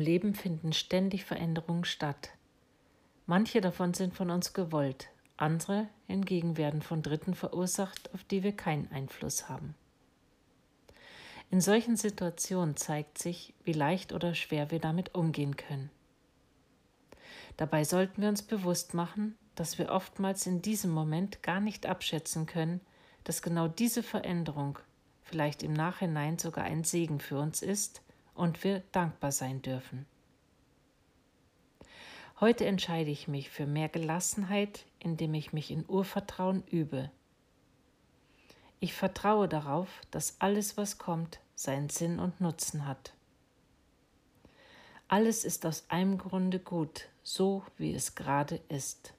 Leben finden ständig Veränderungen statt. Manche davon sind von uns gewollt, andere hingegen werden von Dritten verursacht, auf die wir keinen Einfluss haben. In solchen Situationen zeigt sich, wie leicht oder schwer wir damit umgehen können. Dabei sollten wir uns bewusst machen, dass wir oftmals in diesem Moment gar nicht abschätzen können, dass genau diese Veränderung vielleicht im Nachhinein sogar ein Segen für uns ist und wir dankbar sein dürfen. Heute entscheide ich mich für mehr Gelassenheit, indem ich mich in Urvertrauen übe. Ich vertraue darauf, dass alles, was kommt, seinen Sinn und Nutzen hat. Alles ist aus einem Grunde gut, so wie es gerade ist.